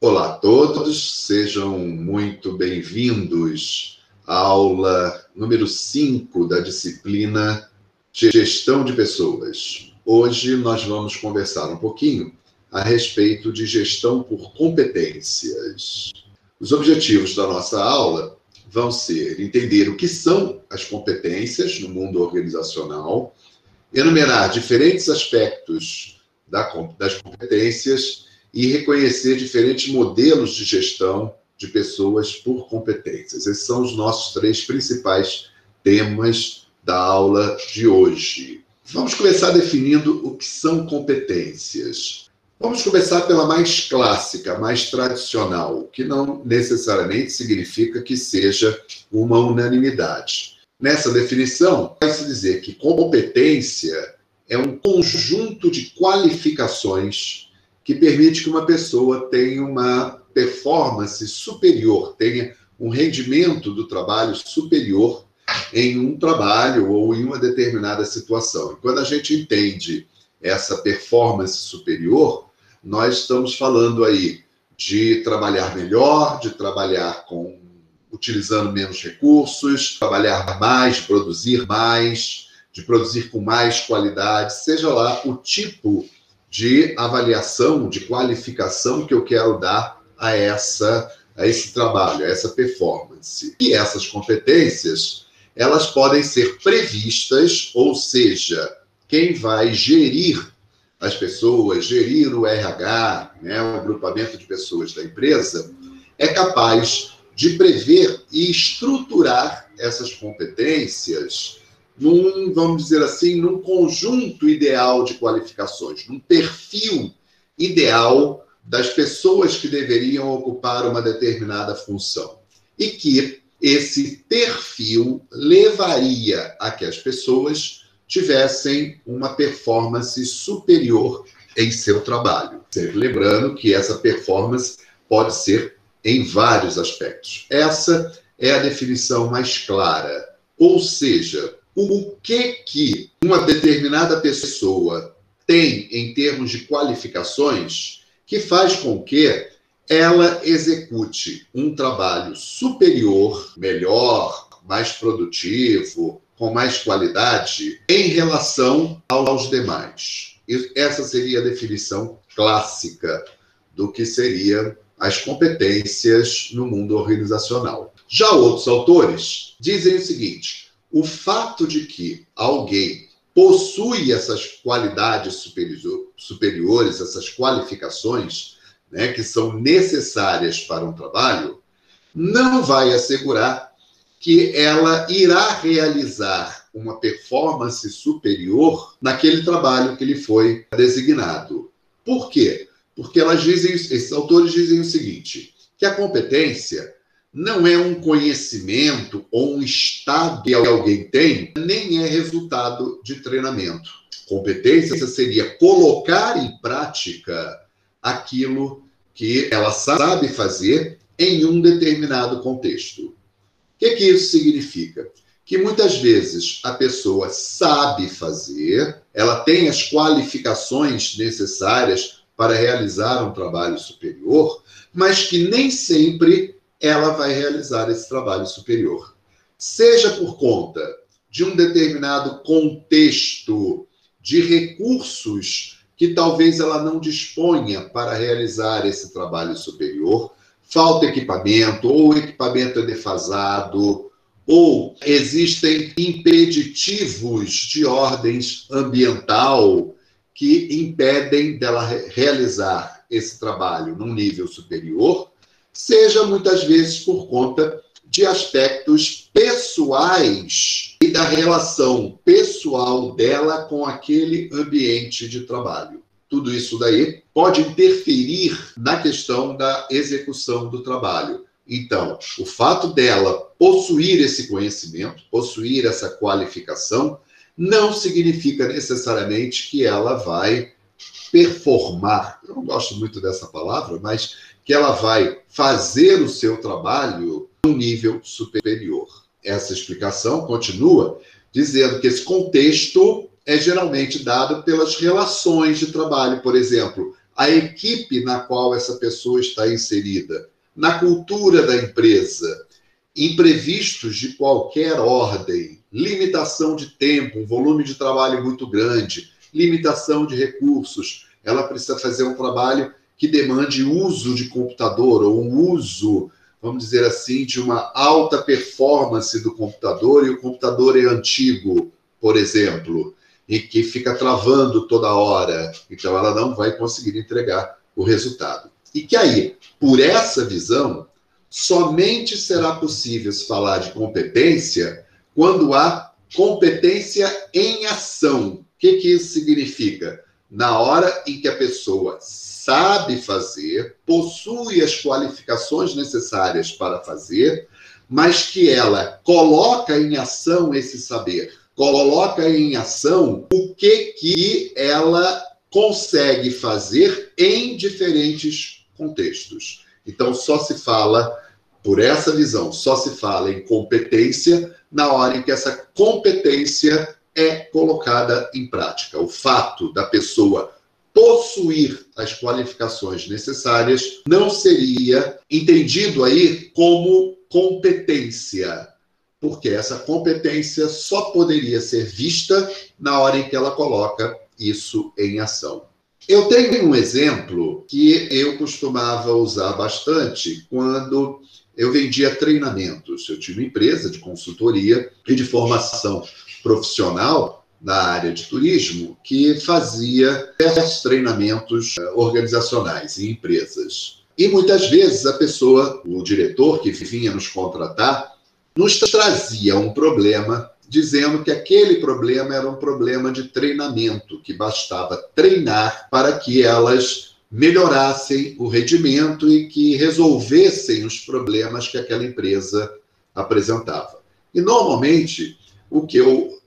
Olá a todos, sejam muito bem-vindos à aula número 5 da disciplina Gestão de Pessoas. Hoje nós vamos conversar um pouquinho a respeito de gestão por competências. Os objetivos da nossa aula vão ser entender o que são as competências no mundo organizacional, enumerar diferentes aspectos das competências e reconhecer diferentes modelos de gestão de pessoas por competências. Esses são os nossos três principais temas da aula de hoje. Vamos começar definindo o que são competências. Vamos começar pela mais clássica, mais tradicional, que não necessariamente significa que seja uma unanimidade. Nessa definição, vai-se dizer que competência é um conjunto de qualificações que permite que uma pessoa tenha uma performance superior, tenha um rendimento do trabalho superior em um trabalho ou em uma determinada situação. E quando a gente entende essa performance superior, nós estamos falando aí de trabalhar melhor, de trabalhar com utilizando menos recursos, trabalhar mais, produzir mais, de produzir com mais qualidade, seja lá o tipo de avaliação, de qualificação que eu quero dar a essa a esse trabalho, a essa performance. E essas competências, elas podem ser previstas, ou seja, quem vai gerir as pessoas, gerir o RH, né, o agrupamento de pessoas da empresa, é capaz de prever e estruturar essas competências num, vamos dizer assim, num conjunto ideal de qualificações, num perfil ideal das pessoas que deveriam ocupar uma determinada função. E que esse perfil levaria a que as pessoas tivessem uma performance superior em seu trabalho. Sempre lembrando que essa performance pode ser em vários aspectos. Essa é a definição mais clara. Ou seja, o que que uma determinada pessoa tem em termos de qualificações que faz com que ela execute um trabalho superior, melhor, mais produtivo, com mais qualidade em relação aos demais. Essa seria a definição clássica do que seriam as competências no mundo organizacional. Já outros autores dizem o seguinte: o fato de que alguém possui essas qualidades superiores, essas qualificações, né, que são necessárias para um trabalho, não vai assegurar que ela irá realizar uma performance superior naquele trabalho que lhe foi designado. Por quê? Porque elas dizem, esses autores dizem o seguinte: que a competência não é um conhecimento ou um estado que alguém tem, nem é resultado de treinamento. Competência seria colocar em prática aquilo que ela sabe fazer em um determinado contexto. O que, que isso significa? Que muitas vezes a pessoa sabe fazer, ela tem as qualificações necessárias para realizar um trabalho superior, mas que nem sempre ela vai realizar esse trabalho superior. Seja por conta de um determinado contexto de recursos que talvez ela não disponha para realizar esse trabalho superior, falta equipamento, ou o equipamento é defasado, ou existem impeditivos de ordens ambiental que impedem dela realizar esse trabalho num nível superior, seja muitas vezes por conta de aspectos pessoais e da relação pessoal dela com aquele ambiente de trabalho. Tudo isso daí pode interferir na questão da execução do trabalho. Então, o fato dela possuir esse conhecimento, possuir essa qualificação, não significa necessariamente que ela vai performar. Eu não gosto muito dessa palavra, mas que ela vai fazer o seu trabalho num nível superior. Essa explicação continua dizendo que esse contexto é geralmente dado pelas relações de trabalho, por exemplo, a equipe na qual essa pessoa está inserida, na cultura da empresa, imprevistos de qualquer ordem, limitação de tempo, um volume de trabalho muito grande, limitação de recursos. Ela precisa fazer um trabalho que demande uso de computador ou um uso, vamos dizer assim, de uma alta performance do computador e o computador é antigo, por exemplo, e que fica travando toda hora. Então ela não vai conseguir entregar o resultado. E que aí, por essa visão, somente será possível se falar de competência quando há competência em ação. O que, que isso significa? Na hora em que a pessoa sabe fazer, possui as qualificações necessárias para fazer, mas que ela coloca em ação esse saber, coloca em ação o que que ela consegue fazer em diferentes contextos. Então, só se fala, por essa visão, só se fala em competência na hora em que essa competência é colocada em prática. O fato da pessoa possuir as qualificações necessárias não seria entendido aí como competência, porque essa competência só poderia ser vista na hora em que ela coloca isso em ação. Eu tenho um exemplo que eu costumava usar bastante quando eu vendia treinamentos. Eu tinha uma empresa de consultoria e de formação profissional na área de turismo que fazia diversos treinamentos eh, organizacionais em empresas. E muitas vezes a pessoa, o diretor que vinha nos contratar, nos trazia um problema dizendo que aquele problema era um problema de treinamento, que bastava treinar para que elas melhorassem o rendimento e que resolvessem os problemas que aquela empresa apresentava. E normalmente o que eu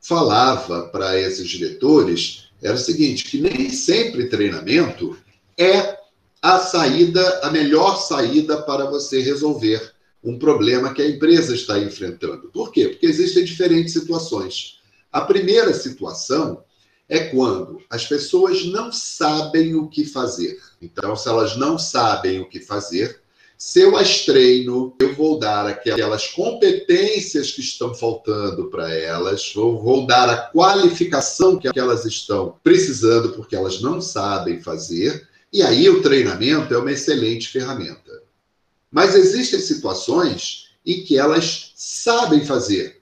falava para esses diretores era o seguinte, que nem sempre treinamento é a saída, a melhor saída para você resolver um problema que a empresa está enfrentando. Por quê? Porque existem diferentes situações. A primeira situação é quando as pessoas não sabem o que fazer. Então, se elas não sabem o que fazer, se eu as treino, eu vou dar aquelas competências que estão faltando para elas, ou vou dar a qualificação que elas estão precisando porque elas não sabem fazer, e aí o treinamento é uma excelente ferramenta. Mas existem situações em que elas sabem fazer,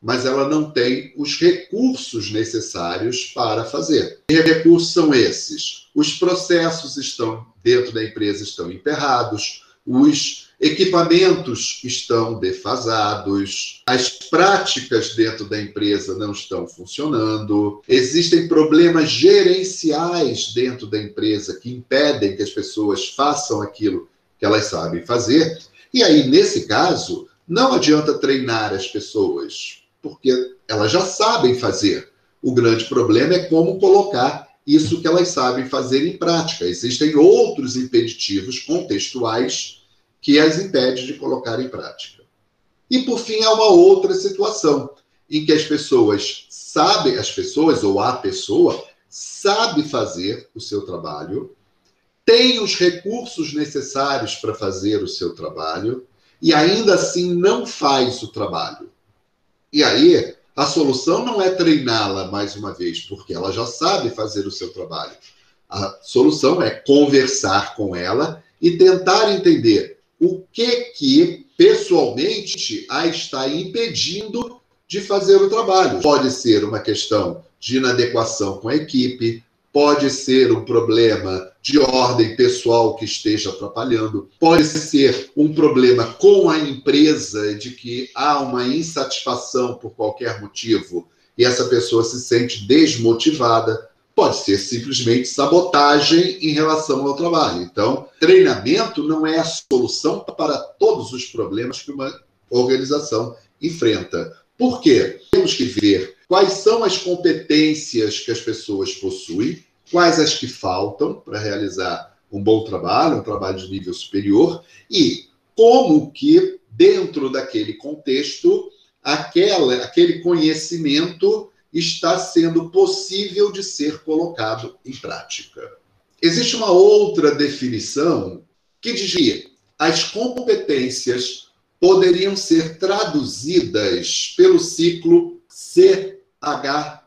mas ela não tem os recursos necessários para fazer. Que recursos são esses? Os processos estão dentro da empresa estão emperrados, os equipamentos estão defasados, as práticas dentro da empresa não estão funcionando, existem problemas gerenciais dentro da empresa que impedem que as pessoas façam aquilo que elas sabem fazer. E aí, nesse caso, não adianta treinar as pessoas, porque elas já sabem fazer. O grande problema é como colocar isso que elas sabem fazer em prática. Existem outros impeditivos contextuais que as impedem de colocar em prática. E, por fim, há uma outra situação em que as pessoas sabem, as pessoas ou a pessoa sabe fazer o seu trabalho, tem os recursos necessários para fazer o seu trabalho e ainda assim não faz o trabalho. E aí, a solução não é treiná-la mais uma vez, porque ela já sabe fazer o seu trabalho. A solução é conversar com ela e tentar entender o que que pessoalmente a está impedindo de fazer o trabalho. Pode ser uma questão de inadequação com a equipe, pode ser um problema de ordem pessoal que esteja atrapalhando, pode ser um problema com a empresa de que há uma insatisfação por qualquer motivo e essa pessoa se sente desmotivada, pode ser simplesmente sabotagem em relação ao trabalho. Então, treinamento não é a solução para todos os problemas que uma organização enfrenta. Por quê? Temos que ver quais são as competências que as pessoas possuem, quais as que faltam para realizar um bom trabalho, um trabalho de nível superior, e como que, dentro daquele contexto, aquela, aquele conhecimento está sendo possível de ser colocado em prática. Existe uma outra definição que dizia as competências poderiam ser traduzidas pelo ciclo CHA.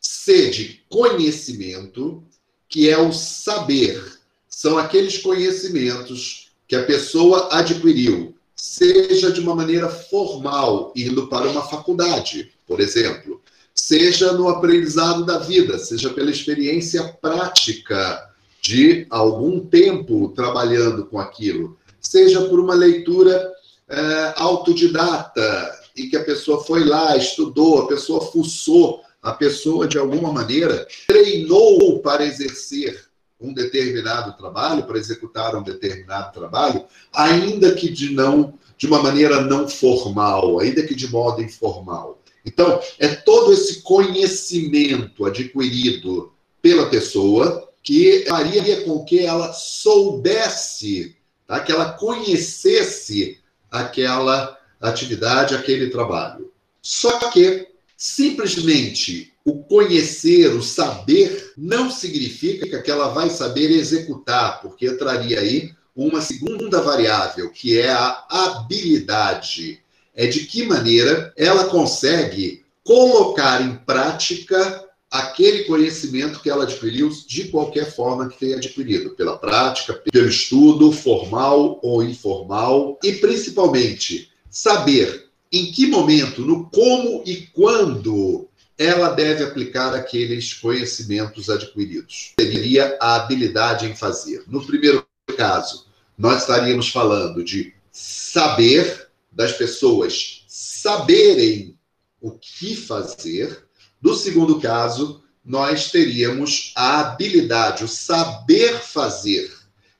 C de conhecimento, que é o saber. São aqueles conhecimentos que a pessoa adquiriu, seja de uma maneira formal, indo para uma faculdade, por exemplo, seja no aprendizado da vida, seja pela experiência prática de algum tempo trabalhando com aquilo, seja por uma leitura é, autodidata, e que a pessoa foi lá, estudou, a pessoa fuçou, a pessoa, de alguma maneira, treinou para exercer um determinado trabalho, para executar um determinado trabalho, ainda que de não de uma maneira não formal, ainda que de modo informal. Então, é todo esse conhecimento adquirido pela pessoa que faria com que ela soubesse, tá? que ela conhecesse aquela atividade, aquele trabalho. Só que simplesmente o conhecer, o saber, não significa que ela vai saber executar, porque entraria aí uma segunda variável, que é a habilidade. É de que maneira ela consegue colocar em prática aquele conhecimento que ela adquiriu de qualquer forma que tenha adquirido, pela prática, pelo estudo, formal ou informal, e principalmente saber em que momento, no como e quando ela deve aplicar aqueles conhecimentos adquiridos. Seria a habilidade em fazer. No primeiro caso, nós estaríamos falando de saber das pessoas saberem o que fazer no segundo caso, nós teríamos a habilidade, o saber fazer,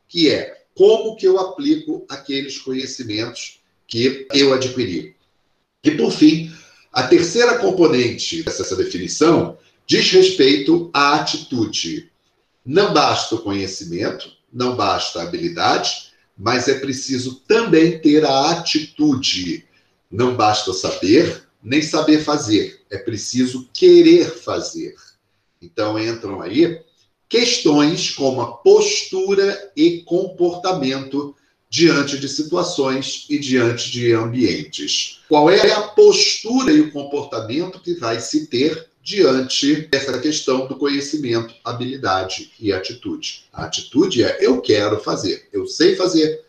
que é como que eu aplico aqueles conhecimentos que eu adquiri. E, por fim, a terceira componente dessa definição diz respeito à atitude. Não basta o conhecimento, não basta a habilidade, mas é preciso também ter a atitude. Não basta saber, nem saber fazer, é preciso querer fazer. Então entram aí questões como a postura e comportamento diante de situações e diante de ambientes. Qual é a postura e o comportamento que vai se ter diante dessa questão do conhecimento, habilidade e atitude? A atitude é eu quero fazer, eu sei fazer,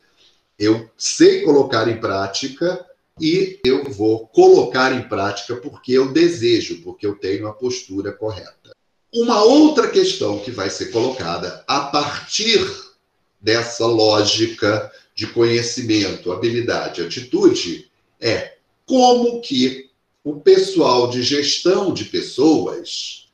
eu sei colocar em prática e eu vou colocar em prática porque eu desejo, porque eu tenho a postura correta. Uma outra questão que vai ser colocada a partir dessa lógica de conhecimento, habilidade, atitude é como que o pessoal de gestão de pessoas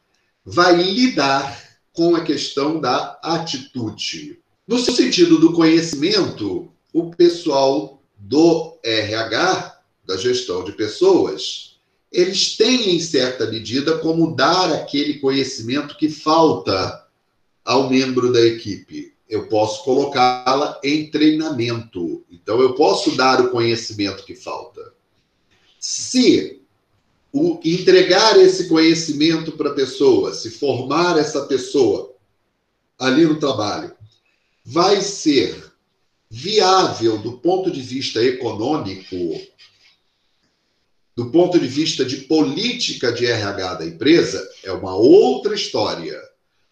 vai lidar com a questão da atitude. No sentido do conhecimento, o pessoal do RH, da gestão de pessoas, eles têm, em certa medida, como dar aquele conhecimento que falta ao membro da equipe. Eu posso colocá-la em treinamento. Então, eu posso dar o conhecimento que falta. Se o entregar esse conhecimento para a pessoa, se formar essa pessoa ali no trabalho, vai ser viável do ponto de vista econômico, do ponto de vista de política de RH da empresa, é uma outra história,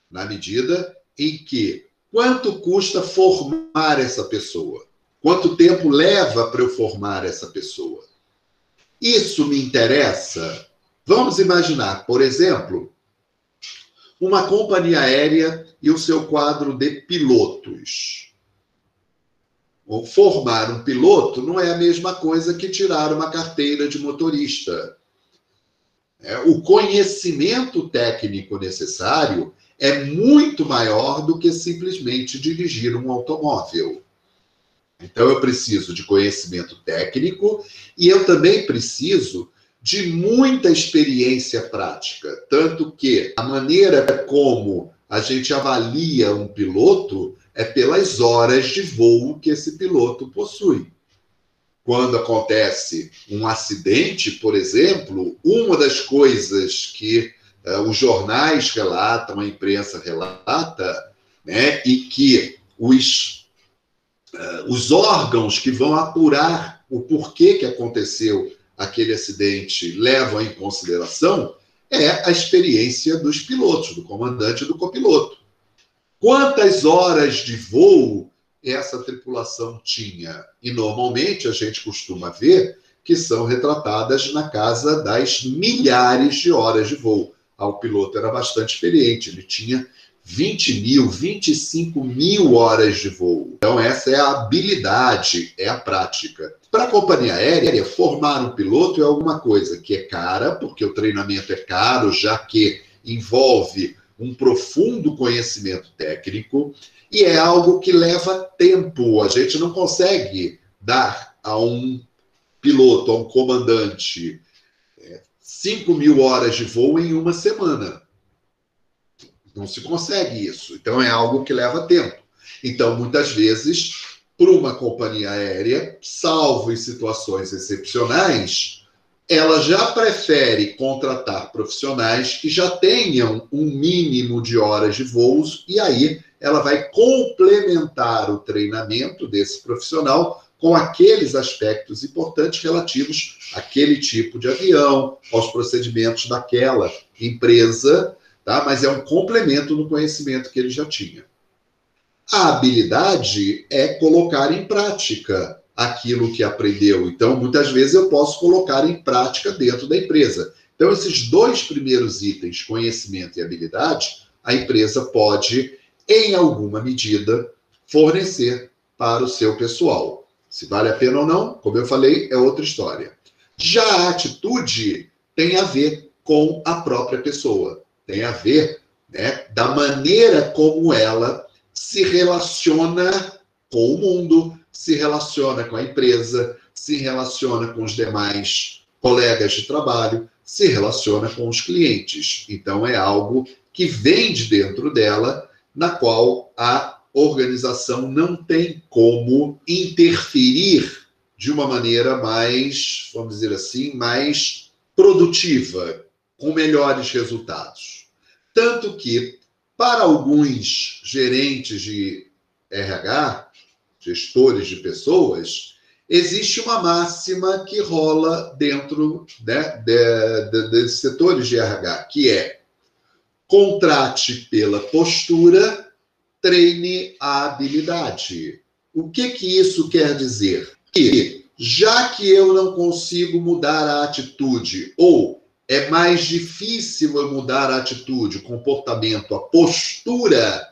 na medida em que quanto custa formar essa pessoa? Quanto tempo leva para eu formar essa pessoa? Isso me interessa. Vamos imaginar, por exemplo, uma companhia aérea e o seu quadro de pilotos formar um piloto não é a mesma coisa que tirar uma carteira de motorista. É, o conhecimento técnico necessário é muito maior do que simplesmente dirigir um automóvel. Então, eu preciso de conhecimento técnico e eu também preciso de muita experiência prática. Tanto que a maneira como a gente avalia um piloto é pelas horas de voo que esse piloto possui. quando acontece um acidente, por exemplo, uma das coisas que os jornais relatam, a imprensa relata, né, e que os, uh, os órgãos que vão apurar o porquê que aconteceu aquele acidente levam em consideração é a experiência dos pilotos, do comandante e do copiloto. Quantas horas de voo essa tripulação tinha? E normalmente a gente costuma ver que são retratadas na casa das milhares de horas de voo. Ah, o piloto era bastante experiente, ele tinha 20 mil, 25 mil horas de voo. Então, essa é a habilidade, é a prática. Para a companhia aérea, formar um piloto é alguma coisa que é cara, porque o treinamento é caro, já que envolve um profundo conhecimento técnico, e é algo que leva tempo. A gente não consegue dar a um piloto, a um comandante, 5 é, mil horas de voo em uma semana. Não se consegue isso. Então é algo que leva tempo. Então, muitas vezes, para uma companhia aérea, salvo em situações excepcionais, ela já prefere contratar profissionais que já tenham um mínimo de horas de voos e aí ela vai complementar o treinamento desse profissional com aqueles aspectos importantes relativos àquele tipo de avião, aos procedimentos daquela empresa tá? mas é um complemento no conhecimento que ele já tinha. A habilidade é colocar em prática aquilo que aprendeu. Então, muitas vezes eu posso colocar em prática dentro da empresa. Então, esses dois primeiros itens, conhecimento e habilidade, a empresa pode, em alguma medida, fornecer para o seu pessoal. Se vale a pena ou não, como eu falei, é outra história. Já a atitude tem a ver com a própria pessoa tem a ver né, da maneira como ela se relaciona com o mundo, se relaciona com a empresa, se relaciona com os demais colegas de trabalho, se relaciona com os clientes. Então, é algo que vem de dentro dela, na qual a organização não tem como interferir de uma maneira mais, vamos dizer assim, mais produtiva, com melhores resultados. Tanto que, para alguns gerentes de RH, gestores de pessoas, existe uma máxima que rola dentro né, de, de, desses setores de RH, que é contrate pela postura, treine a habilidade. O que, que isso quer dizer? Que já que eu não consigo mudar a atitude ou é mais difícil eu mudar a atitude, o comportamento, a postura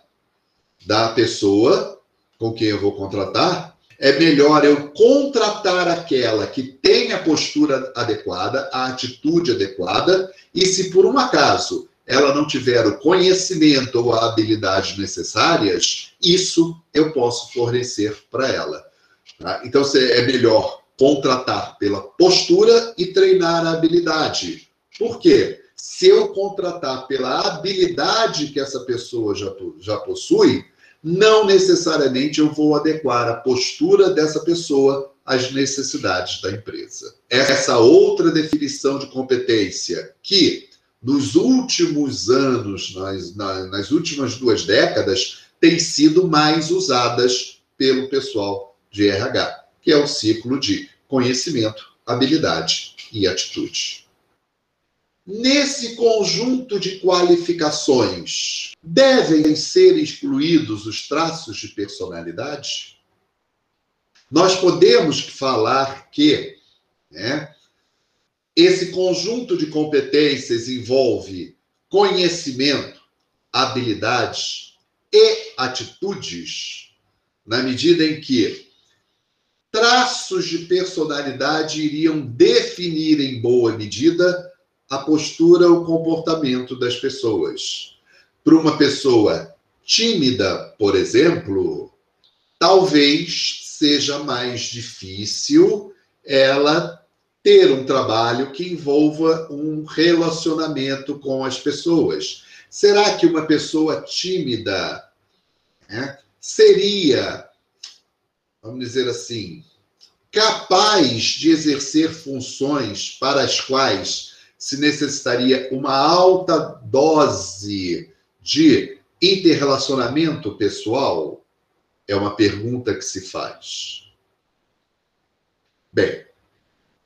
da pessoa com quem eu vou contratar. É melhor eu contratar aquela que tem a postura adequada, a atitude adequada, e se por um acaso ela não tiver o conhecimento ou a habilidade necessárias, isso eu posso fornecer para ela. Tá? Então é melhor contratar pela postura e treinar a habilidade por quê? Se eu contratar pela habilidade que essa pessoa já, já possui, não necessariamente eu vou adequar a postura dessa pessoa às necessidades da empresa. Essa outra definição de competência, que nos últimos anos, nas, nas últimas duas décadas, tem sido mais usadas pelo pessoal de RH, que é o ciclo de conhecimento, habilidade e atitude. Nesse conjunto de qualificações, devem ser excluídos os traços de personalidade? Nós podemos falar que né, esse conjunto de competências envolve conhecimento, habilidades e atitudes, na medida em que traços de personalidade iriam definir em boa medida a postura, o comportamento das pessoas. Para uma pessoa tímida, por exemplo, talvez seja mais difícil ela ter um trabalho que envolva um relacionamento com as pessoas. Será que uma pessoa tímida né, seria, vamos dizer assim, capaz de exercer funções para as quais se necessitaria uma alta dose de interrelacionamento pessoal? É uma pergunta que se faz. Bem,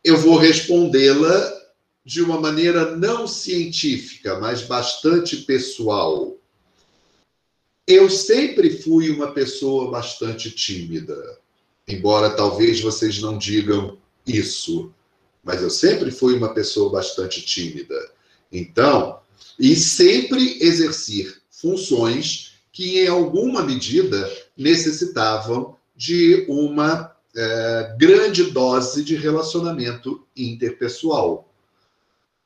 eu vou respondê-la de uma maneira não científica, mas bastante pessoal. Eu sempre fui uma pessoa bastante tímida, embora talvez vocês não digam isso, mas eu sempre fui uma pessoa bastante tímida. Então, e sempre exercer funções que, em alguma medida, necessitavam de uma é, grande dose de relacionamento interpessoal.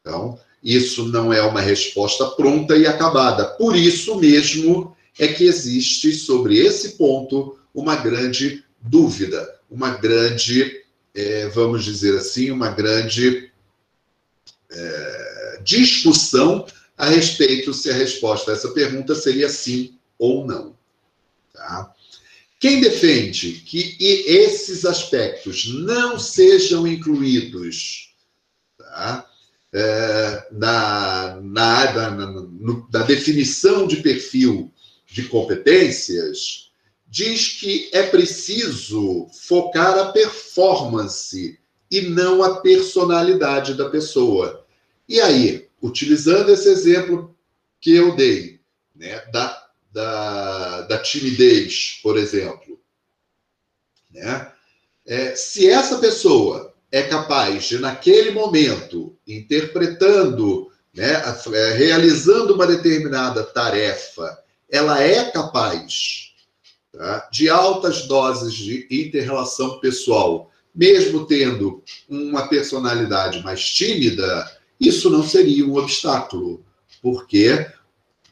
Então, isso não é uma resposta pronta e acabada. Por isso mesmo é que existe sobre esse ponto uma grande dúvida, uma grande, é, vamos dizer assim, uma grande é, discussão a respeito se a resposta a essa pergunta seria sim ou não. Tá? Quem defende que esses aspectos não sejam incluídos tá? é, na, na, na, na definição de perfil de competências, diz que é preciso focar a performance e não a personalidade da pessoa. E aí, utilizando esse exemplo que eu dei, né, da da, da timidez, por exemplo. Né? É, se essa pessoa é capaz de, naquele momento, interpretando, né, é, realizando uma determinada tarefa, ela é capaz tá, de altas doses de interrelação pessoal, mesmo tendo uma personalidade mais tímida, isso não seria um obstáculo, porque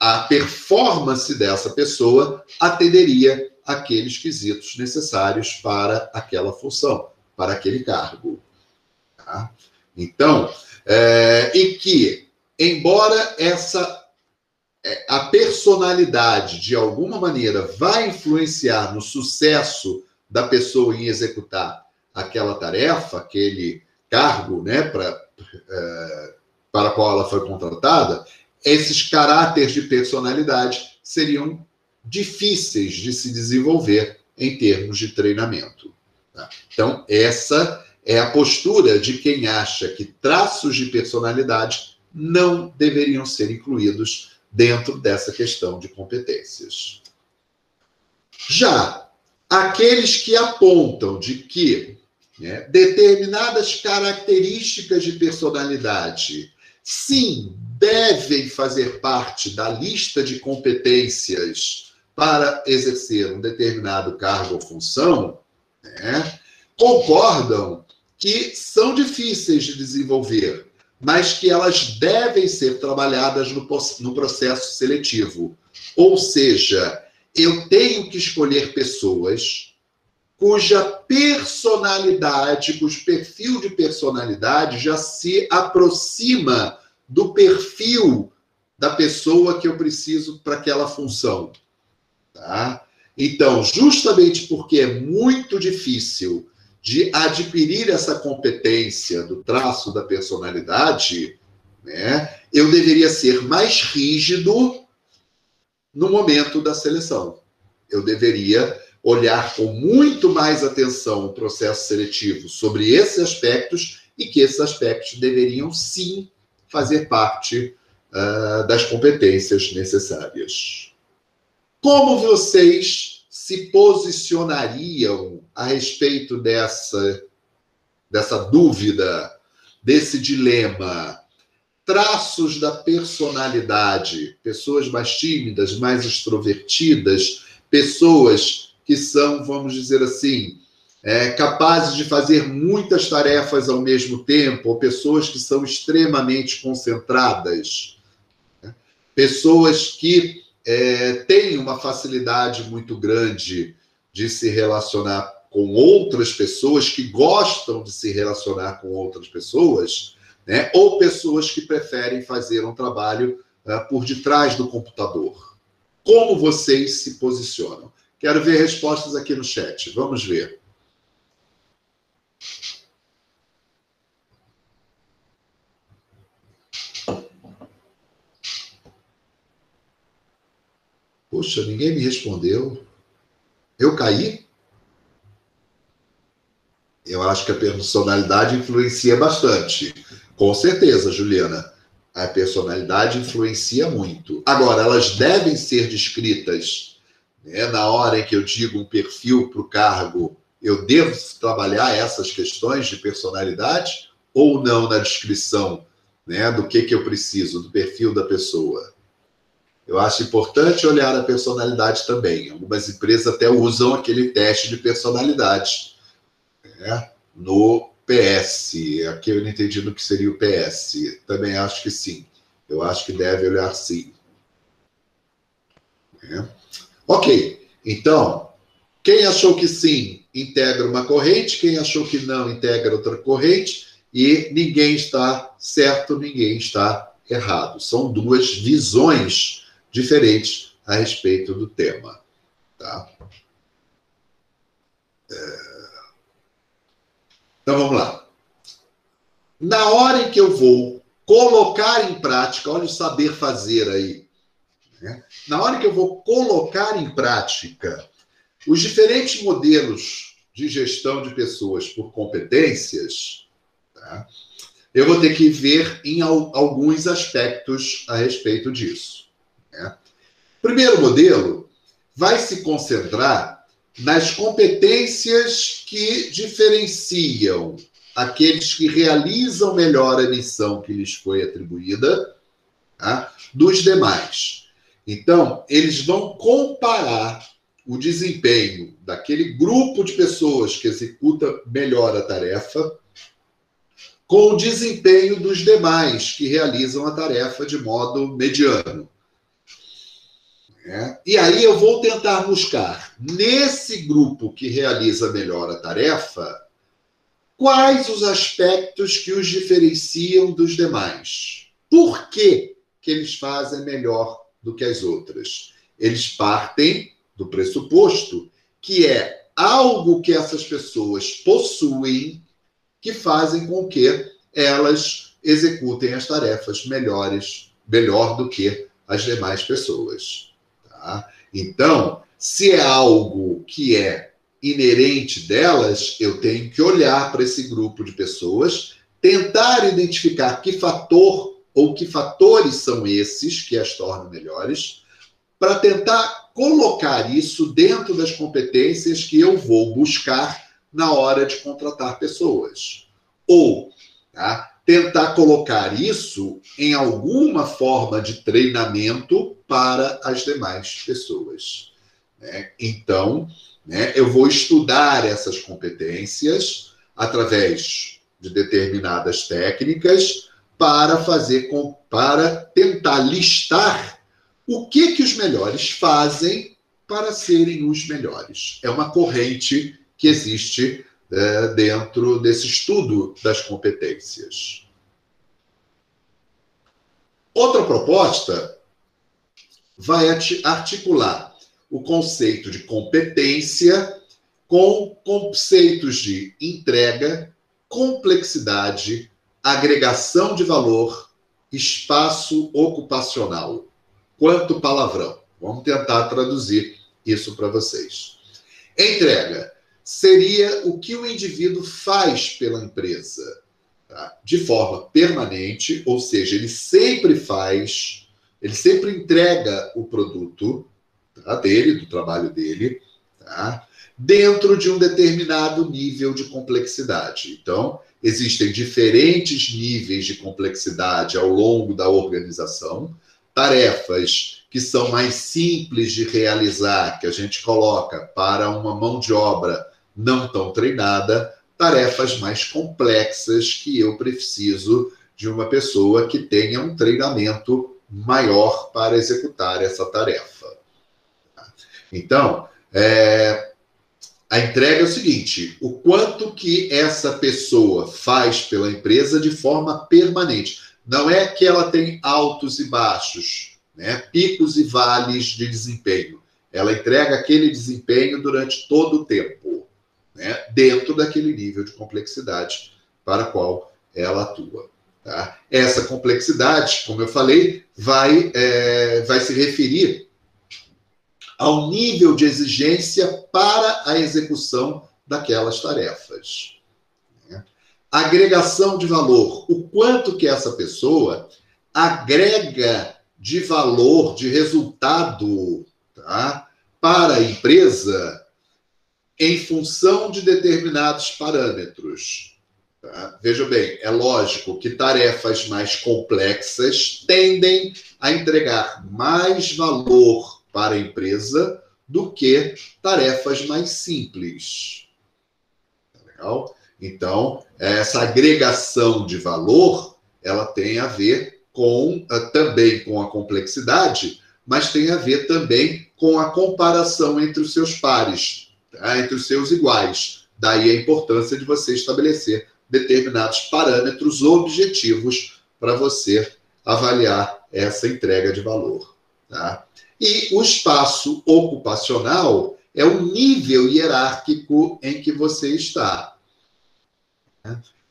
a performance dessa pessoa atenderia aqueles quesitos necessários para aquela função, para aquele cargo. Tá? Então, é, e que, embora essa é, a personalidade de alguma maneira vai influenciar no sucesso da pessoa em executar aquela tarefa, aquele cargo, né, para é, para qual ela foi contratada, esses caráteres de personalidade seriam difíceis de se desenvolver em termos de treinamento. Tá? Então, essa é a postura de quem acha que traços de personalidade não deveriam ser incluídos dentro dessa questão de competências. Já aqueles que apontam de que né, determinadas características de personalidade, sim, devem fazer parte da lista de competências para exercer um determinado cargo ou função, né, concordam que são difíceis de desenvolver, mas que elas devem ser trabalhadas no, no processo seletivo. Ou seja, eu tenho que escolher pessoas cuja personalidade, cujo perfil de personalidade já se aproxima do perfil da pessoa que eu preciso para aquela função. Tá? Então, justamente porque é muito difícil de adquirir essa competência do traço da personalidade, né, eu deveria ser mais rígido no momento da seleção. Eu deveria olhar com muito mais atenção o processo seletivo sobre esses aspectos e que esses aspectos deveriam sim fazer parte uh, das competências necessárias. Como vocês se posicionariam a respeito dessa, dessa dúvida, desse dilema? Traços da personalidade, pessoas mais tímidas, mais extrovertidas, pessoas que são, vamos dizer assim, é, capazes de fazer muitas tarefas ao mesmo tempo, ou pessoas que são extremamente concentradas, né? pessoas que é, têm uma facilidade muito grande de se relacionar com outras pessoas, que gostam de se relacionar com outras pessoas, né? ou pessoas que preferem fazer um trabalho uh, por detrás do computador. Como vocês se posicionam? Quero ver respostas aqui no chat. Vamos ver. Poxa, ninguém me respondeu. Eu caí? Eu acho que a personalidade influencia bastante. Com certeza, Juliana. A personalidade influencia muito. Agora, elas devem ser descritas né, na hora em que eu digo um perfil para o cargo. Eu devo trabalhar essas questões de personalidade ou não na descrição né, do que, que eu preciso, do perfil da pessoa? Eu acho importante olhar a personalidade também. Algumas empresas até usam aquele teste de personalidade né, no PS. Aqui eu não entendi no que seria o PS. Também acho que sim. Eu acho que deve olhar sim. É. Ok, então, quem achou que sim, integra uma corrente, quem achou que não, integra outra corrente, e ninguém está certo, ninguém está errado. São duas visões diferentes a respeito do tema. Tá? É... Então vamos lá. Na hora em que eu vou colocar em prática, olha o saber fazer aí. Né? Na hora que eu vou colocar em prática os diferentes modelos de gestão de pessoas por competências, tá? eu vou ter que ver em alguns aspectos a respeito disso. Né? Primeiro modelo vai se concentrar nas competências que diferenciam aqueles que realizam melhor a missão que lhes foi atribuída tá? dos demais. Então, eles vão comparar o desempenho daquele grupo de pessoas que executa melhor a tarefa com o desempenho dos demais que realizam a tarefa de modo mediano. É. E aí eu vou tentar buscar nesse grupo que realiza melhor a tarefa quais os aspectos que os diferenciam dos demais. Por que, que eles fazem melhor do que as outras? Eles partem do pressuposto que é algo que essas pessoas possuem que fazem com que elas executem as tarefas melhores, melhor do que as demais pessoas. Tá? Então, se é algo que é inerente delas, eu tenho que olhar para esse grupo de pessoas, tentar identificar que fator ou que fatores são esses que as tornam melhores, para tentar colocar isso dentro das competências que eu vou buscar na hora de contratar pessoas. Ou tá, tentar colocar isso em alguma forma de treinamento para as demais pessoas. Né? Então, né, eu vou estudar essas competências através de determinadas técnicas para fazer com, para tentar listar o que que os melhores fazem para serem os melhores. É uma corrente que existe é, dentro desse estudo das competências. Outra proposta vai articular o conceito de competência com conceitos de entrega, complexidade, agregação de valor, espaço ocupacional. Quanto palavrão. Vamos tentar traduzir isso para vocês. Entrega seria o que o indivíduo faz pela empresa, tá? de forma permanente, ou seja, ele sempre faz, ele sempre entrega o produto tá? dele, do trabalho dele, tá? dentro de um determinado nível de complexidade. Então, existem diferentes níveis de complexidade ao longo da organização, tarefas que são mais simples de realizar, que a gente coloca para uma mão de obra não tão treinada, tarefas mais complexas que eu preciso de uma pessoa que tenha um treinamento maior para executar essa tarefa. Então, é, a entrega é o seguinte: o quanto que essa pessoa faz pela empresa de forma permanente. Não é que ela tem altos e baixos, né? picos e vales de desempenho. Ela entrega aquele desempenho durante todo o tempo né, dentro daquele nível de complexidade para qual ela atua. Tá? Essa complexidade, como eu falei, vai, é, vai se referir ao nível de exigência para a execução daquelas tarefas. Agregação de valor. O quanto que essa pessoa agrega de valor, de resultado, tá? para a empresa em função de determinados parâmetros. Tá? Veja bem, é lógico que tarefas mais complexas tendem a entregar mais valor para a empresa do que tarefas mais simples. Tá legal? Então, essa agregação de valor, ela tem a ver com eh, também com a complexidade, mas tem a ver também com a comparação entre os seus pares, tá? entre os seus iguais. Daí a importância de você estabelecer determinados parâmetros objetivos para você avaliar essa entrega de valor. Tá? E o espaço ocupacional é o nível hierárquico em que você está.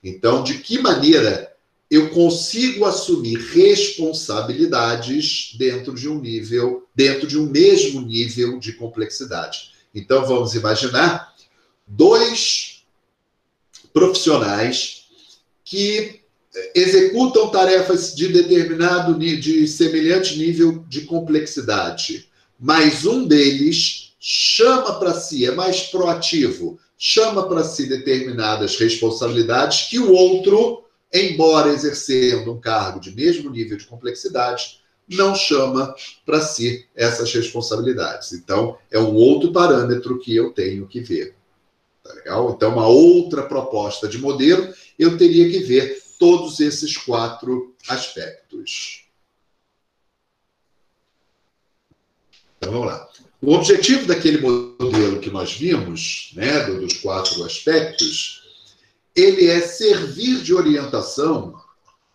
Então, de que maneira eu consigo assumir responsabilidades dentro de um nível, dentro de um mesmo nível de complexidade. Então vamos imaginar dois profissionais que executam tarefas de determinado de semelhante nível de complexidade, mas um deles chama para si, é mais proativo, chama para si determinadas responsabilidades que o outro embora exercendo um cargo de mesmo nível de complexidade, não chama para si essas responsabilidades. Então, é um outro parâmetro que eu tenho que ver. Tá legal? Então, uma outra proposta de modelo, eu teria que ver todos esses quatro aspectos. Então, vamos lá. O objetivo daquele modelo que nós vimos, né, dos quatro aspectos, ele é servir de orientação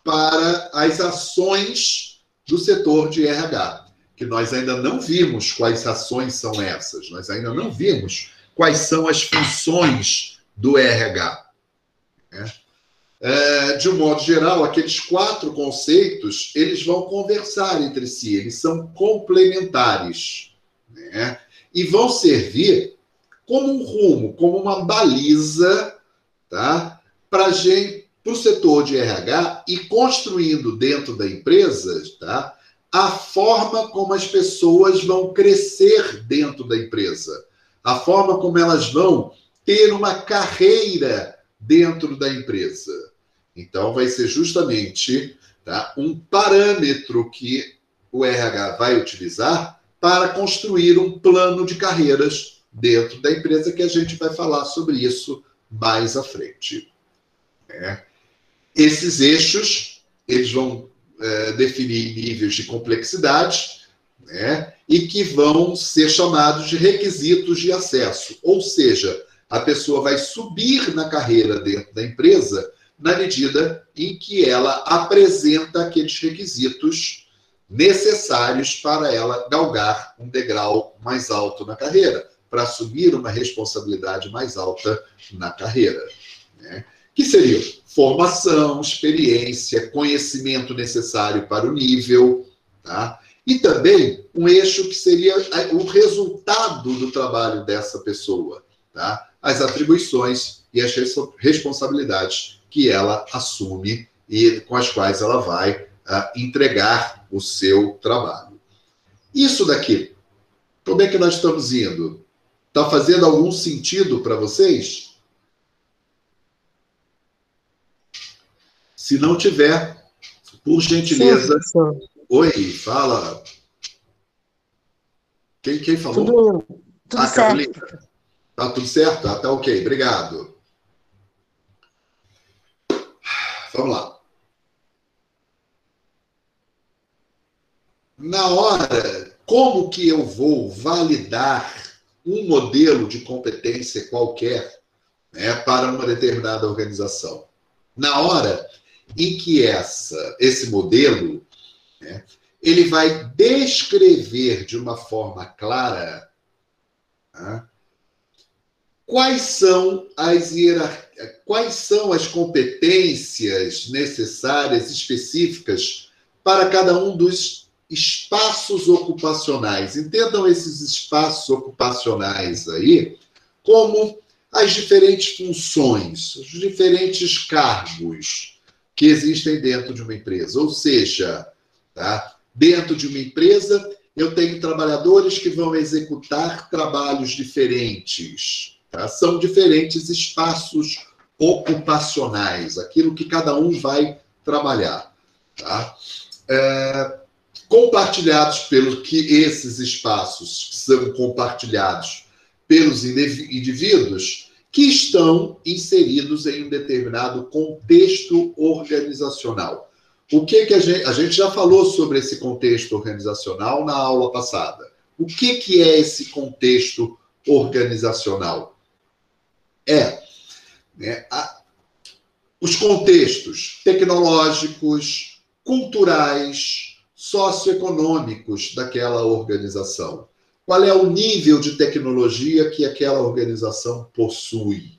para as ações do setor de RH, que nós ainda não vimos quais ações são essas, nós ainda não vimos quais são as funções do RH. Né? É, de um modo geral, aqueles quatro conceitos eles vão conversar entre si, eles são complementares né? e vão servir como um rumo, como uma baliza tá? para o setor de RH e construindo dentro da empresa tá? a forma como as pessoas vão crescer dentro da empresa, a forma como elas vão ter uma carreira dentro da empresa. Então, vai ser justamente tá, um parâmetro que o RH vai utilizar para construir um plano de carreiras dentro da empresa, que a gente vai falar sobre isso mais à frente. Né? Esses eixos eles vão é, definir níveis de complexidade né? e que vão ser chamados de requisitos de acesso. Ou seja, a pessoa vai subir na carreira dentro da empresa na medida em que ela apresenta aqueles requisitos necessários para ela galgar um degrau mais alto na carreira para assumir uma responsabilidade mais alta na carreira. Né? Que seria formação, experiência, conhecimento necessário para o nível, tá? e também um eixo que seria o resultado do trabalho dessa pessoa, tá? as atribuições e as responsabilidades que ela assume e com as quais ela vai uh, entregar o seu trabalho. Isso daqui, como é que nós estamos indo? Está fazendo algum sentido para vocês? Se não tiver, por gentileza. Sim, Oi, fala. Quem, quem falou? Tudo, tudo ah, certo. Tá tudo certo? Ah, tá ok, obrigado. Vamos lá. Na hora, como que eu vou validar um modelo de competência qualquer né, para uma determinada organização. Na hora em que essa, esse modelo né, ele vai descrever de uma forma clara né, quais são as quais são as competências necessárias específicas para cada um dos espaços ocupacionais. Entendam esses espaços ocupacionais aí como as diferentes funções, os diferentes cargos que existem dentro de uma empresa. Ou seja, tá? dentro de uma empresa, eu tenho trabalhadores que vão executar trabalhos diferentes. Tá? São diferentes espaços ocupacionais, aquilo que cada um vai trabalhar. Tá? É, compartilhados pelo que esses espaços são compartilhados pelos indivíduos que estão inseridos em um determinado contexto organizacional. O que que a gente, a gente já falou sobre esse contexto organizacional na aula passada. O que que é esse contexto organizacional? É né, a, os contextos tecnológicos, culturais, socioeconômicos daquela organização. Qual é o nível de tecnologia que aquela organização possui?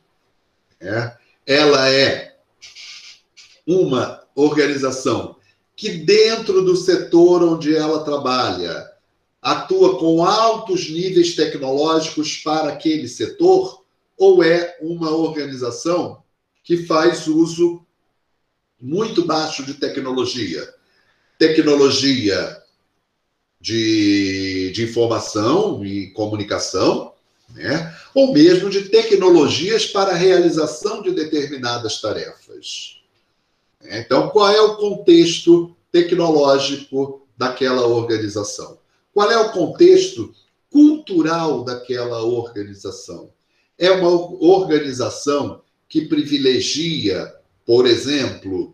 É? Ela é uma organização que, dentro do setor onde ela trabalha, atua com altos níveis tecnológicos para aquele setor, ou é uma organização que faz uso muito baixo de tecnologia? Tecnologia de, de informação e comunicação, né? ou mesmo de tecnologias para a realização de determinadas tarefas. Então, qual é o contexto tecnológico daquela organização? Qual é o contexto cultural daquela organização? É uma organização que privilegia, por exemplo,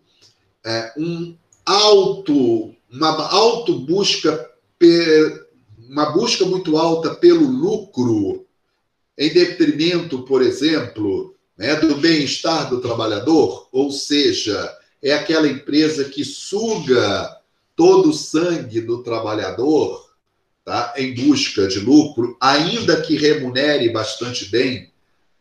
é, um alto, uma auto busca uma busca muito alta pelo lucro, em detrimento, por exemplo, né, do bem-estar do trabalhador, ou seja, é aquela empresa que suga todo o sangue do trabalhador tá, em busca de lucro, ainda que remunere bastante bem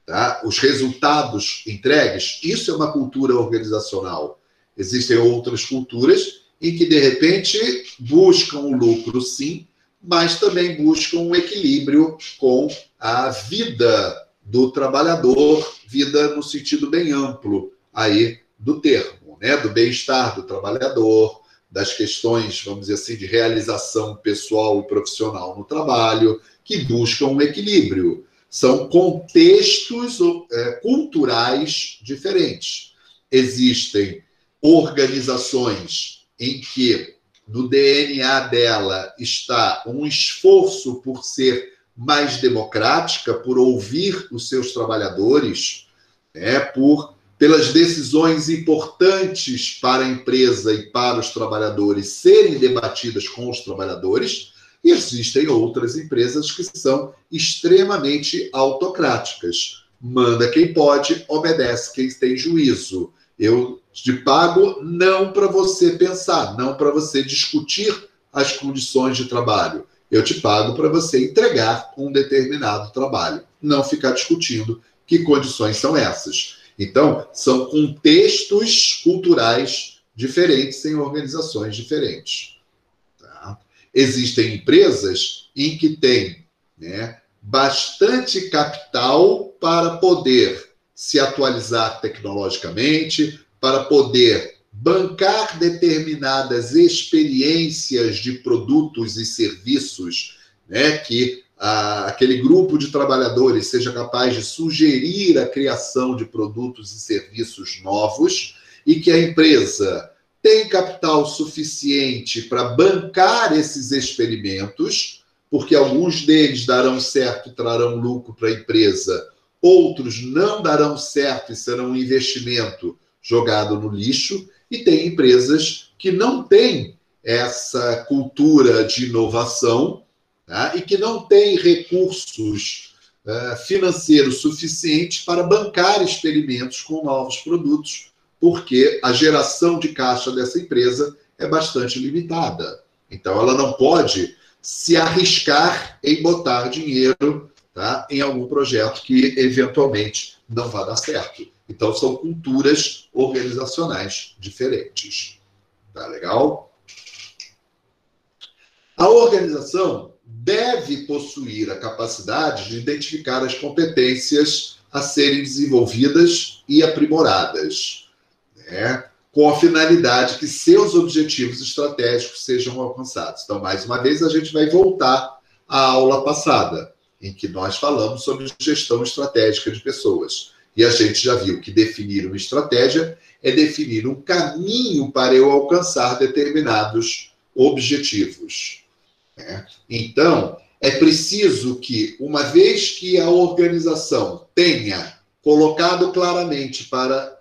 tá, os resultados entregues, isso é uma cultura organizacional. Existem outras culturas em que, de repente, buscam o lucro, sim, mas também buscam um equilíbrio com a vida do trabalhador, vida no sentido bem amplo aí do termo, né? do bem-estar do trabalhador, das questões, vamos dizer assim, de realização pessoal e profissional no trabalho, que buscam um equilíbrio. São contextos é, culturais diferentes. Existem organizações em que no DNA dela está um esforço por ser mais democrática, por ouvir os seus trabalhadores, né, por pelas decisões importantes para a empresa e para os trabalhadores serem debatidas com os trabalhadores, e existem outras empresas que são extremamente autocráticas. Manda quem pode, obedece quem tem juízo. Eu te pago não para você pensar, não para você discutir as condições de trabalho. Eu te pago para você entregar um determinado trabalho, não ficar discutindo que condições são essas. Então, são contextos culturais diferentes em organizações diferentes. Tá? Existem empresas em que tem né, bastante capital para poder se atualizar tecnologicamente, para poder bancar determinadas experiências de produtos e serviços, né, que aquele grupo de trabalhadores seja capaz de sugerir a criação de produtos e serviços novos e que a empresa tem capital suficiente para bancar esses experimentos, porque alguns deles darão certo e trarão lucro para a empresa, outros não darão certo e serão um investimento jogado no lixo, e tem empresas que não têm essa cultura de inovação tá? e que não têm recursos uh, financeiros suficientes para bancar experimentos com novos produtos, porque a geração de caixa dessa empresa é bastante limitada. Então, ela não pode se arriscar em botar dinheiro tá, em algum projeto que eventualmente não vai dar certo. Então, são culturas organizacionais diferentes. Tá legal? A organização deve possuir a capacidade de identificar as competências a serem desenvolvidas e aprimoradas, né? com a finalidade que seus objetivos estratégicos sejam alcançados. Então, mais uma vez, a gente vai voltar à aula passada, em que nós falamos sobre gestão estratégica de pessoas. E a gente já viu que definir uma estratégia é definir um caminho para eu alcançar determinados objetivos. Né? Então, é preciso que, uma vez que a organização tenha colocado claramente para,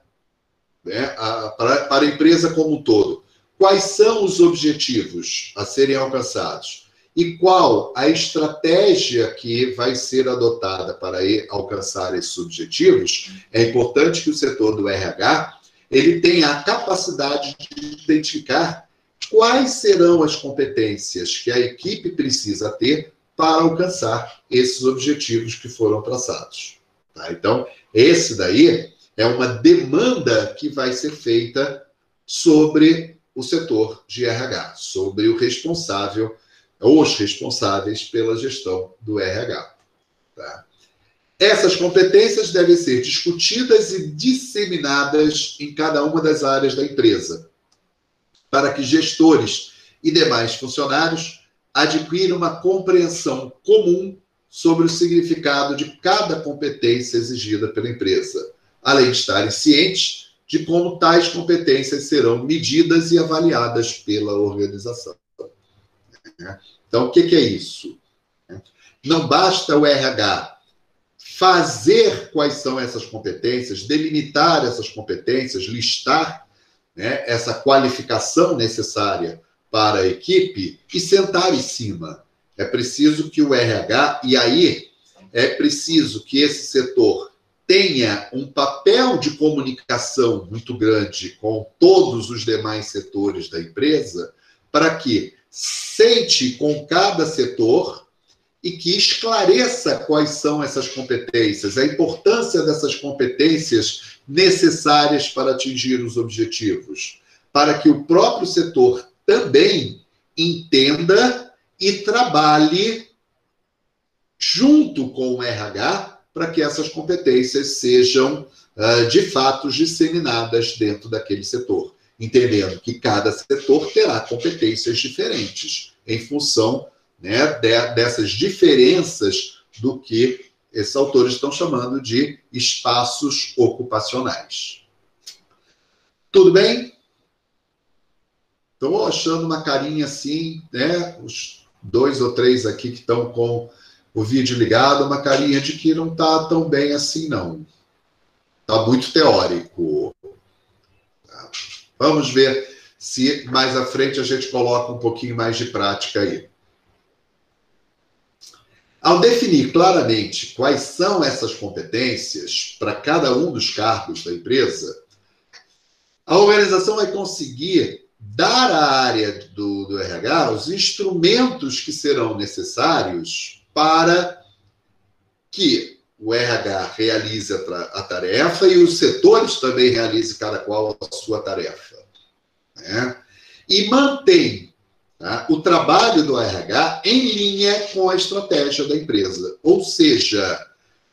né, a, para, para a empresa como um todo quais são os objetivos a serem alcançados e qual a estratégia que vai ser adotada para alcançar esses objetivos, é importante que o setor do RH ele tenha a capacidade de identificar quais serão as competências que a equipe precisa ter para alcançar esses objetivos que foram traçados. Tá? Então, esse daí é uma demanda que vai ser feita sobre o setor de RH, sobre o responsável, os responsáveis pela gestão do RH. Tá? Essas competências devem ser discutidas e disseminadas em cada uma das áreas da empresa, para que gestores e demais funcionários adquiram uma compreensão comum sobre o significado de cada competência exigida pela empresa, além de estarem cientes de como tais competências serão medidas e avaliadas pela organização. Então, o que é isso? Não basta o RH fazer quais são essas competências, delimitar essas competências, listar né, essa qualificação necessária para a equipe e sentar em cima. É preciso que o RH, e aí é preciso que esse setor tenha um papel de comunicação muito grande com todos os demais setores da empresa, para que sente com cada setor e que esclareça quais são essas competências, a importância dessas competências necessárias para atingir os objetivos, para que o próprio setor também entenda e trabalhe junto com o RH para que essas competências sejam uh, de fato disseminadas dentro daquele setor, entendendo que cada setor terá competências diferentes em função né, de, dessas diferenças do que esses autores estão chamando de espaços ocupacionais. Tudo bem? Estou achando uma carinha assim, né? Os dois ou três aqui que estão com o vídeo ligado, uma carinha de que não está tão bem assim, não. Está muito teórico. Vamos ver se mais à frente a gente coloca um pouquinho mais de prática aí. Ao definir claramente quais são essas competências para cada um dos cargos da empresa, a organização vai conseguir dar à área do, do RH os instrumentos que serão necessários para que o RH realize a, tarefa e os setores também realizem cada qual a sua tarefa. Né? E mantém tá? o trabalho do RH em linha com a estratégia da empresa. Ou seja,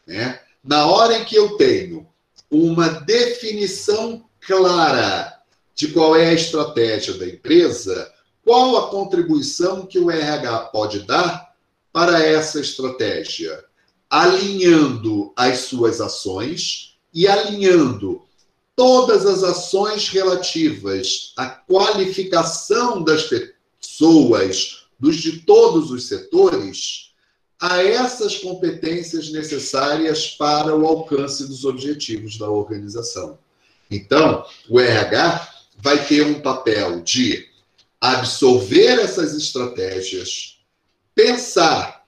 né, na hora em que eu tenho uma definição clara de qual é a estratégia da empresa, qual a contribuição que o RH pode dar para essa estratégia, alinhando as suas ações e alinhando todas as ações relativas à qualificação das pessoas dos de todos os setores, a essas competências necessárias para o alcance dos objetivos da organização. Então, o RH vai ter um papel de absorver essas estratégias, pensar,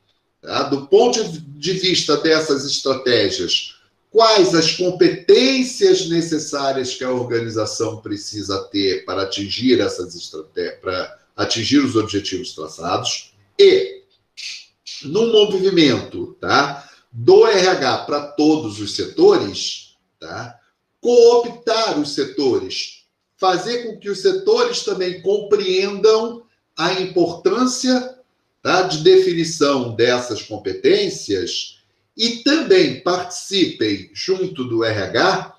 tá, do ponto de vista dessas estratégias, quais as competências necessárias que a organização precisa ter para atingir essas estratégias, para atingir os objetivos traçados? E no movimento tá, do RH para todos os setores, tá, cooptar os setores, fazer com que os setores também compreendam a importância tá, de definição dessas competências e também participem, junto do RH,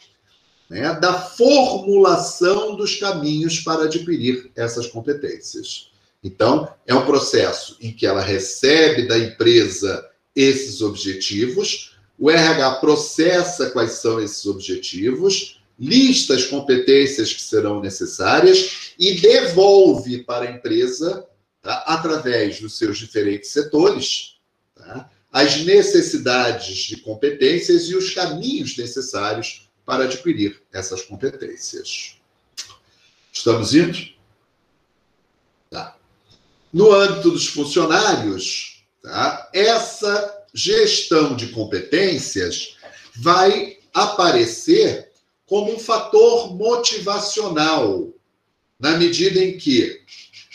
né, da formulação dos caminhos para adquirir essas competências. Então, é um processo em que ela recebe da empresa esses objetivos, o RH processa quais são esses objetivos, lista as competências que serão necessárias e devolve para a empresa, tá, através dos seus diferentes setores, tá, as necessidades de competências e os caminhos necessários para adquirir essas competências. Estamos indo? Tá. No âmbito dos funcionários, tá, essa gestão de competências vai aparecer como um fator motivacional, na medida em que,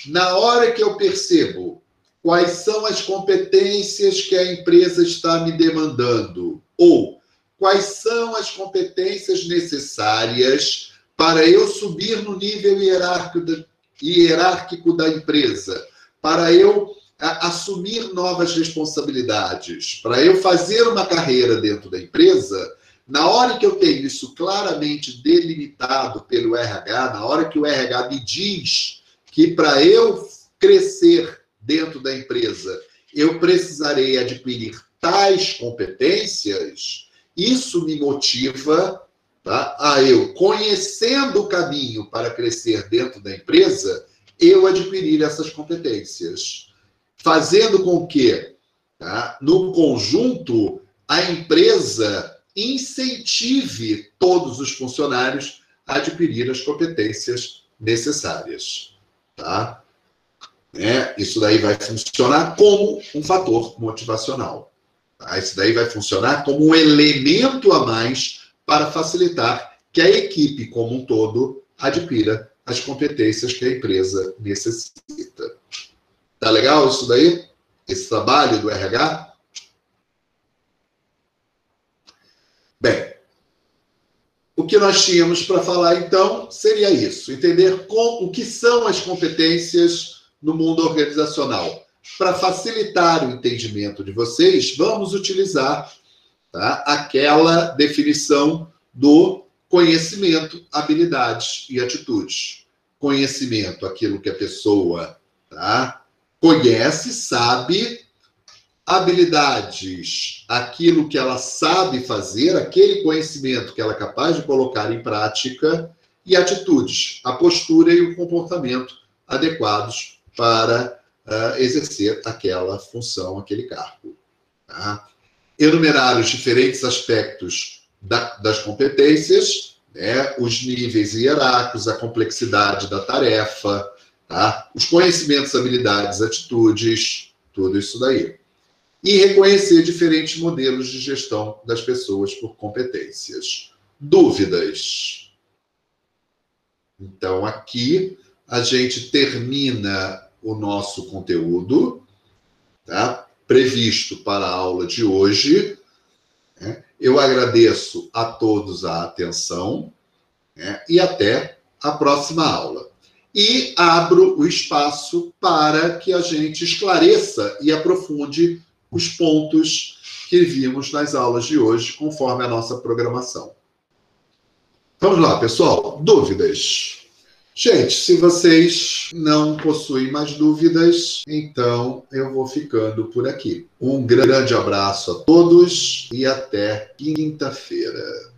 na hora que eu percebo quais são as competências que a empresa está me demandando, ou quais são as competências necessárias para eu subir no nível hierárquico da, empresa, para eu assumir novas responsabilidades, para eu fazer uma carreira dentro da empresa, na hora que eu tenho isso claramente delimitado pelo RH, na hora que o RH me diz que para eu crescer dentro da empresa eu precisarei adquirir tais competências, isso me motiva tá, a eu, conhecendo o caminho para crescer dentro da empresa, eu adquirir essas competências. Fazendo com que, tá, no conjunto, a empresa incentive todos os funcionários a adquirir as competências necessárias. Tá? É, isso daí vai funcionar como um fator motivacional. Tá? Isso daí vai funcionar como um elemento a mais para facilitar que a equipe como um todo adquira as competências que a empresa necessita. Tá legal isso daí? Esse trabalho do RH? Bem, o que nós tínhamos para falar então seria isso: entender com, o que são as competências no mundo organizacional. Para facilitar o entendimento de vocês, vamos utilizar tá, aquela definição do conhecimento, habilidades e atitudes. Conhecimento, aquilo que a pessoa tá, conhece, sabe habilidades, aquilo que ela sabe fazer, aquele conhecimento que ela é capaz de colocar em prática, e atitudes, a postura e o comportamento adequados para uh, exercer aquela função, aquele cargo. Tá? Enumerar os diferentes aspectos da, das competências, né? os níveis hierárquicos, a complexidade da tarefa, tá? os conhecimentos, habilidades, atitudes, tudo isso daí e reconhecer diferentes modelos de gestão das pessoas por competências. Dúvidas? Então, aqui a gente termina o nosso conteúdo, tá? previsto para a aula de hoje. Né? Eu agradeço a todos a atenção né? e até a próxima aula. E abro o espaço para que a gente esclareça e aprofunde os pontos que vimos nas aulas de hoje, conforme a nossa programação. Vamos lá, pessoal. Dúvidas? Gente, se vocês não possuem mais dúvidas, então eu vou ficando por aqui. Um grande abraço a todos e até quinta-feira.